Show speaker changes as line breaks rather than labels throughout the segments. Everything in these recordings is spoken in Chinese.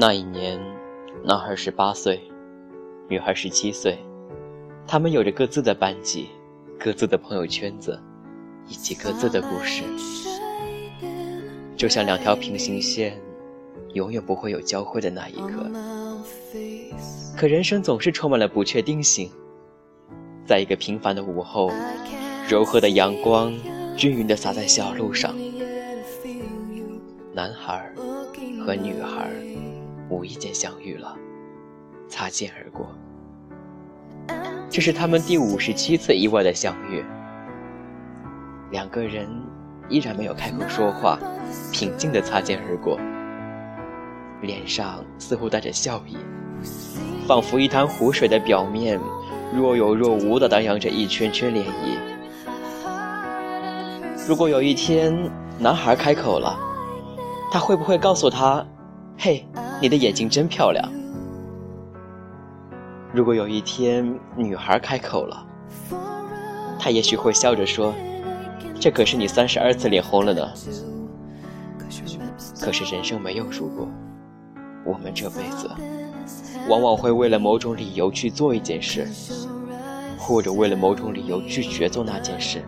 那一年，男孩十八岁，女孩十七岁，他们有着各自的班级、各自的朋友圈子，以及各自的故事，就像两条平行线，永远不会有交汇的那一刻。可人生总是充满了不确定性，在一个平凡的午后，柔和的阳光均匀地洒在小路上。男孩和女孩无意间相遇了，擦肩而过。这是他们第五十七次意外的相遇。两个人依然没有开口说话，平静的擦肩而过，脸上似乎带着笑意，仿佛一潭湖水的表面若有若无的荡漾着一圈圈涟漪。如果有一天男孩开口了，他会不会告诉他：“嘿，你的眼睛真漂亮？”如果有一天女孩开口了，他也许会笑着说：“这可是你三十二次脸红了呢。”可是人生没有如果，我们这辈子往往会为了某种理由去做一件事，或者为了某种理由拒绝做那件事。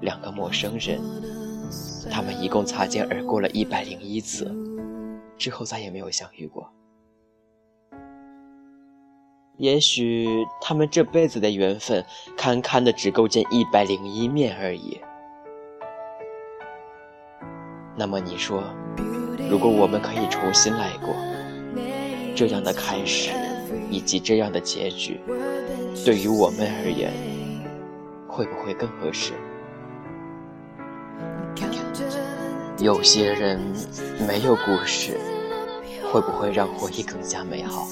两个陌生人。他们一共擦肩而过了一百零一次，之后再也没有相遇过。也许他们这辈子的缘分，堪堪的只够见一百零一面而已。那么你说，如果我们可以重新来过，这样的开始以及这样的结局，对于我们而言，会不会更合适？有些人没有故事，会不会让回忆更加美好？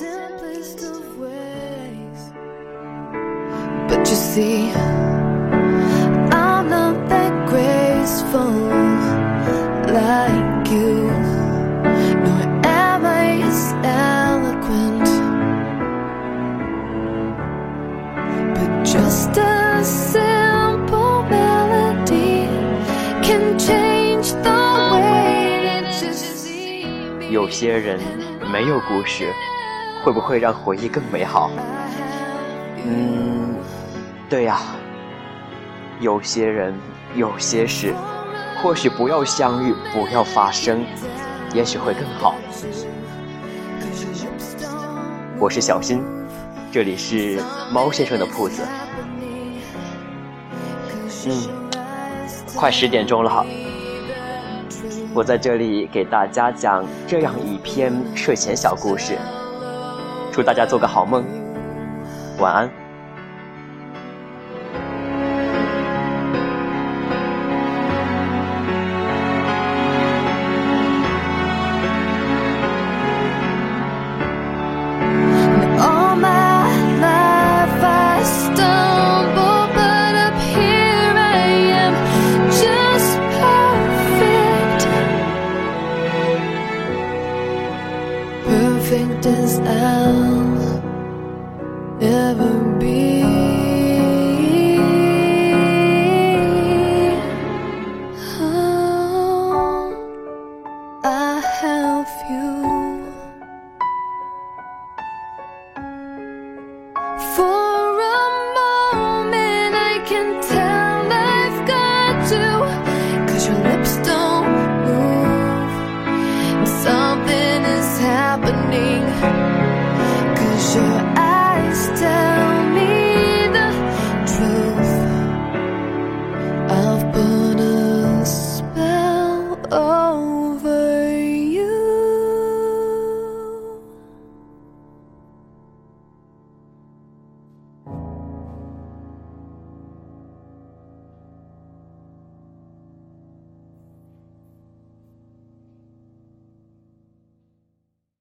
有些人没有故事，会不会让回忆更美好？嗯，对呀。有些人，有些事，或许不要相遇，不要发生，也许会更好。我是小新，这里是猫先生的铺子。嗯，快十点钟了。我在这里给大家讲这样一篇睡前小故事，祝大家做个好梦，晚安。perfect as I'll ever